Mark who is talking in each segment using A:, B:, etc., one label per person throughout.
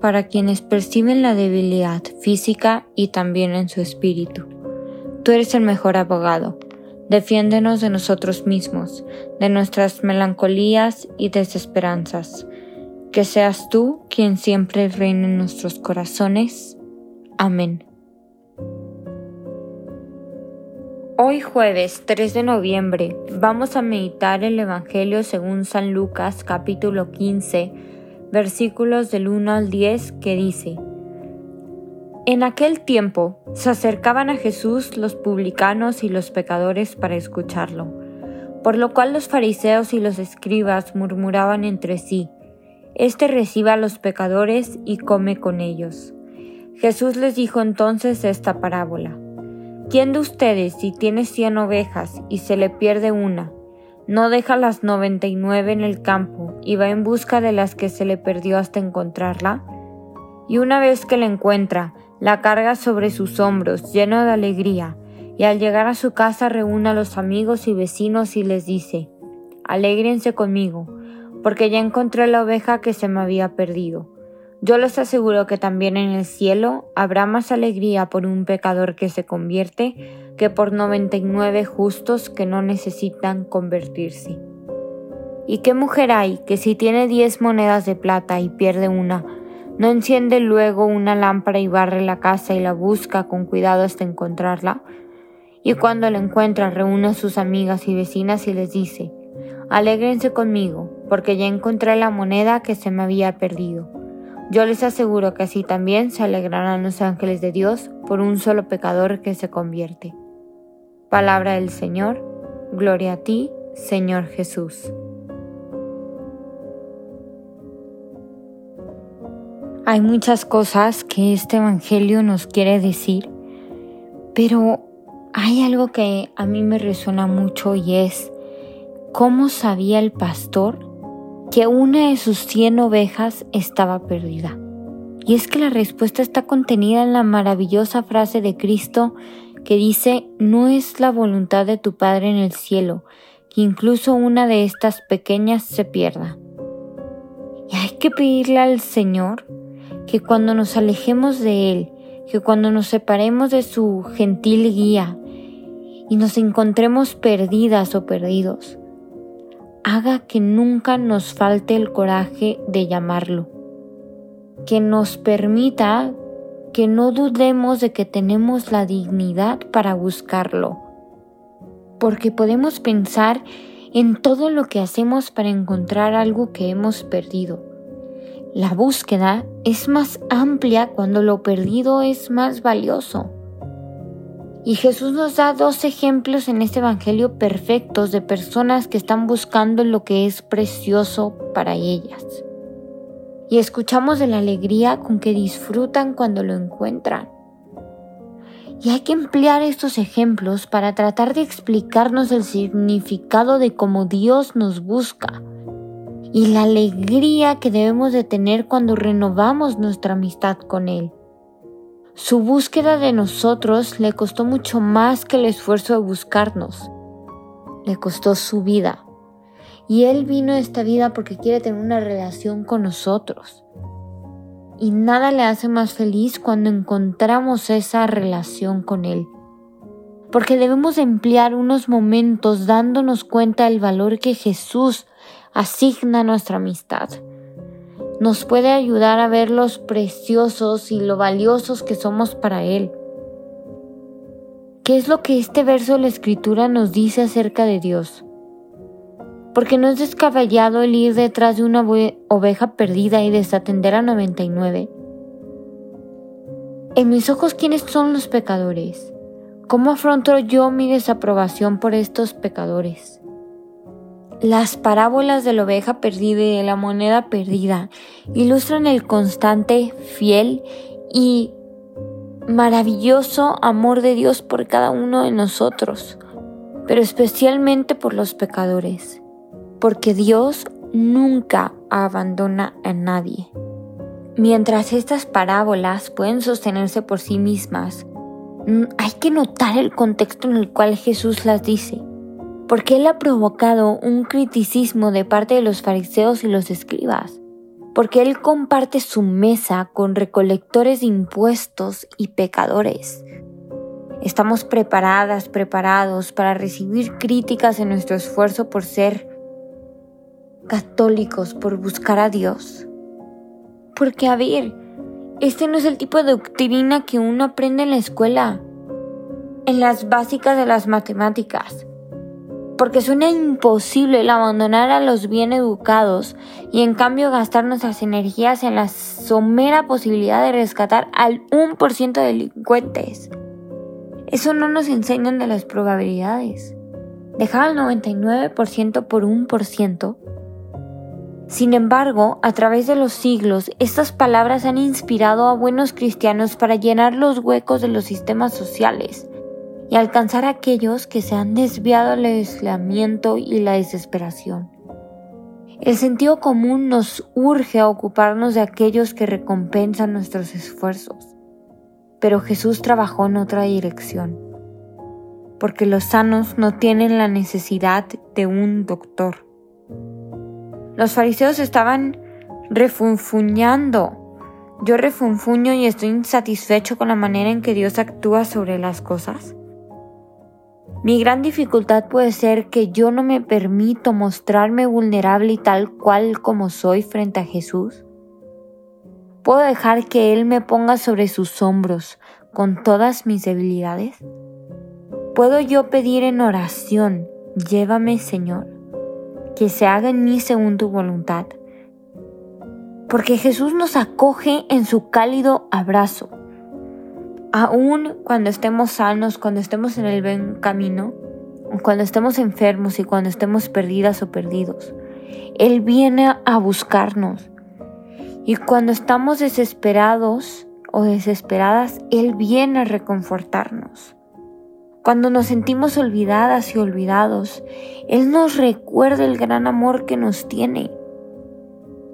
A: para quienes perciben la debilidad física y también en su espíritu. Tú eres el mejor abogado. Defiéndenos de nosotros mismos, de nuestras melancolías y desesperanzas. Que seas tú quien siempre reine en nuestros corazones. Amén. Hoy jueves 3 de noviembre vamos a meditar el Evangelio según San Lucas capítulo 15 versículos del 1 al 10 que dice, En aquel tiempo se acercaban a Jesús los publicanos y los pecadores para escucharlo, por lo cual los fariseos y los escribas murmuraban entre sí, Este recibe a los pecadores y come con ellos. Jesús les dijo entonces esta parábola, ¿Quién de ustedes si tiene cien ovejas y se le pierde una, no deja las noventa y nueve en el campo y va en busca de las que se le perdió hasta encontrarla? Y una vez que la encuentra, la carga sobre sus hombros, lleno de alegría, y al llegar a su casa reúne a los amigos y vecinos y les dice, Alégrense conmigo, porque ya encontré la oveja que se me había perdido. Yo les aseguro que también en el cielo habrá más alegría por un pecador que se convierte que por 99 justos que no necesitan convertirse. ¿Y qué mujer hay que si tiene 10 monedas de plata y pierde una, no enciende luego una lámpara y barre la casa y la busca con cuidado hasta encontrarla? Y cuando la encuentra reúne a sus amigas y vecinas y les dice, Alégrense conmigo, porque ya encontré la moneda que se me había perdido. Yo les aseguro que así también se alegrarán los ángeles de Dios por un solo pecador que se convierte. Palabra del Señor, gloria a ti, Señor Jesús. Hay muchas cosas que este Evangelio nos quiere decir, pero hay algo que a mí me resuena mucho y es cómo sabía el pastor que una de sus cien ovejas estaba perdida. Y es que la respuesta está contenida en la maravillosa frase de Cristo que dice, no es la voluntad de tu Padre en el cielo, que incluso una de estas pequeñas se pierda. Y hay que pedirle al Señor que cuando nos alejemos de Él, que cuando nos separemos de su gentil guía y nos encontremos perdidas o perdidos, haga que nunca nos falte el coraje de llamarlo, que nos permita que no dudemos de que tenemos la dignidad para buscarlo, porque podemos pensar en todo lo que hacemos para encontrar algo que hemos perdido. La búsqueda es más amplia cuando lo perdido es más valioso. Y Jesús nos da dos ejemplos en este Evangelio perfectos de personas que están buscando lo que es precioso para ellas. Y escuchamos de la alegría con que disfrutan cuando lo encuentran. Y hay que emplear estos ejemplos para tratar de explicarnos el significado de cómo Dios nos busca y la alegría que debemos de tener cuando renovamos nuestra amistad con Él. Su búsqueda de nosotros le costó mucho más que el esfuerzo de buscarnos. Le costó su vida. Y Él vino a esta vida porque quiere tener una relación con nosotros. Y nada le hace más feliz cuando encontramos esa relación con Él. Porque debemos emplear unos momentos dándonos cuenta del valor que Jesús asigna a nuestra amistad nos puede ayudar a ver los preciosos y lo valiosos que somos para Él. ¿Qué es lo que este verso de la Escritura nos dice acerca de Dios? Porque no es descabellado el ir detrás de una oveja perdida y desatender a 99. En mis ojos, ¿quiénes son los pecadores? ¿Cómo afronto yo mi desaprobación por estos pecadores? Las parábolas de la oveja perdida y de la moneda perdida ilustran el constante, fiel y maravilloso amor de Dios por cada uno de nosotros, pero especialmente por los pecadores, porque Dios nunca abandona a nadie. Mientras estas parábolas pueden sostenerse por sí mismas, mm, hay que notar el contexto en el cual Jesús las dice, porque Él ha provocado un criticismo de parte de los fariseos y los escribas, porque Él comparte su mesa con recolectores de impuestos y pecadores. Estamos preparadas, preparados para recibir críticas en nuestro esfuerzo por ser católicos, por buscar a Dios. Porque, a ver, este no es el tipo de doctrina que uno aprende en la escuela, en las básicas de las matemáticas. Porque suena imposible el abandonar a los bien educados y en cambio gastar nuestras energías en la somera posibilidad de rescatar al 1% de delincuentes. Eso no nos enseñan de las probabilidades. Dejar al 99% por 1% sin embargo, a través de los siglos, estas palabras han inspirado a buenos cristianos para llenar los huecos de los sistemas sociales y alcanzar a aquellos que se han desviado del aislamiento y la desesperación. El sentido común nos urge a ocuparnos de aquellos que recompensan nuestros esfuerzos. Pero Jesús trabajó en otra dirección, porque los sanos no tienen la necesidad de un doctor los fariseos estaban refunfuñando. Yo refunfuño y estoy insatisfecho con la manera en que Dios actúa sobre las cosas. Mi gran dificultad puede ser que yo no me permito mostrarme vulnerable y tal cual como soy frente a Jesús. ¿Puedo dejar que Él me ponga sobre sus hombros con todas mis debilidades? ¿Puedo yo pedir en oración, llévame Señor? Que se haga en mí según tu voluntad. Porque Jesús nos acoge en su cálido abrazo. Aún cuando estemos sanos, cuando estemos en el buen camino, cuando estemos enfermos y cuando estemos perdidas o perdidos, Él viene a buscarnos. Y cuando estamos desesperados o desesperadas, Él viene a reconfortarnos. Cuando nos sentimos olvidadas y olvidados, Él nos recuerda el gran amor que nos tiene.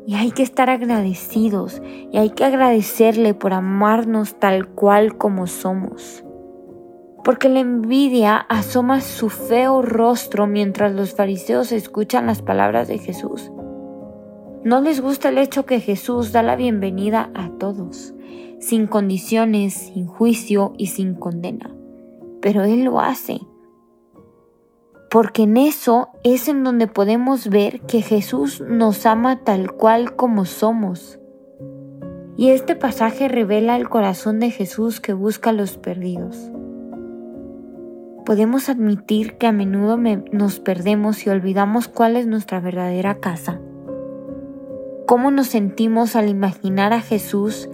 A: Y hay que estar agradecidos y hay que agradecerle por amarnos tal cual como somos. Porque la envidia asoma su feo rostro mientras los fariseos escuchan las palabras de Jesús. No les gusta el hecho que Jesús da la bienvenida a todos, sin condiciones, sin juicio y sin condena pero Él lo hace. Porque en eso es en donde podemos ver que Jesús nos ama tal cual como somos. Y este pasaje revela el corazón de Jesús que busca a los perdidos. Podemos admitir que a menudo nos perdemos y olvidamos cuál es nuestra verdadera casa. ¿Cómo nos sentimos al imaginar a Jesús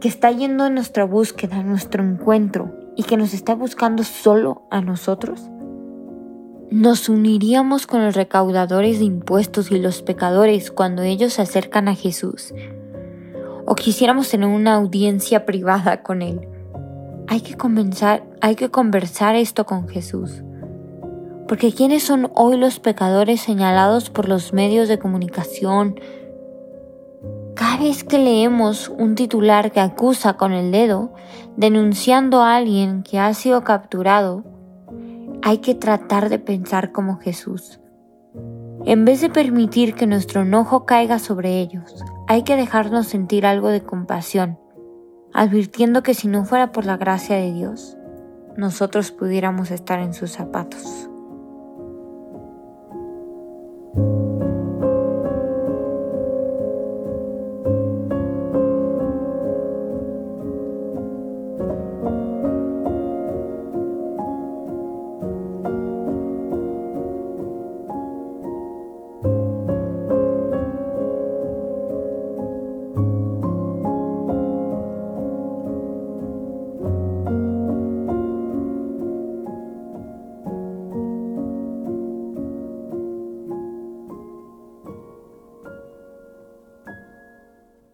A: que está yendo en nuestra búsqueda, en nuestro encuentro, y que nos está buscando solo a nosotros? ¿Nos uniríamos con los recaudadores de impuestos y los pecadores cuando ellos se acercan a Jesús? ¿O quisiéramos tener una audiencia privada con Él? Hay que, comenzar, hay que conversar esto con Jesús. Porque ¿quiénes son hoy los pecadores señalados por los medios de comunicación, cada vez que leemos un titular que acusa con el dedo, denunciando a alguien que ha sido capturado, hay que tratar de pensar como Jesús. En vez de permitir que nuestro enojo caiga sobre ellos, hay que dejarnos sentir algo de compasión, advirtiendo que si no fuera por la gracia de Dios, nosotros pudiéramos estar en sus zapatos.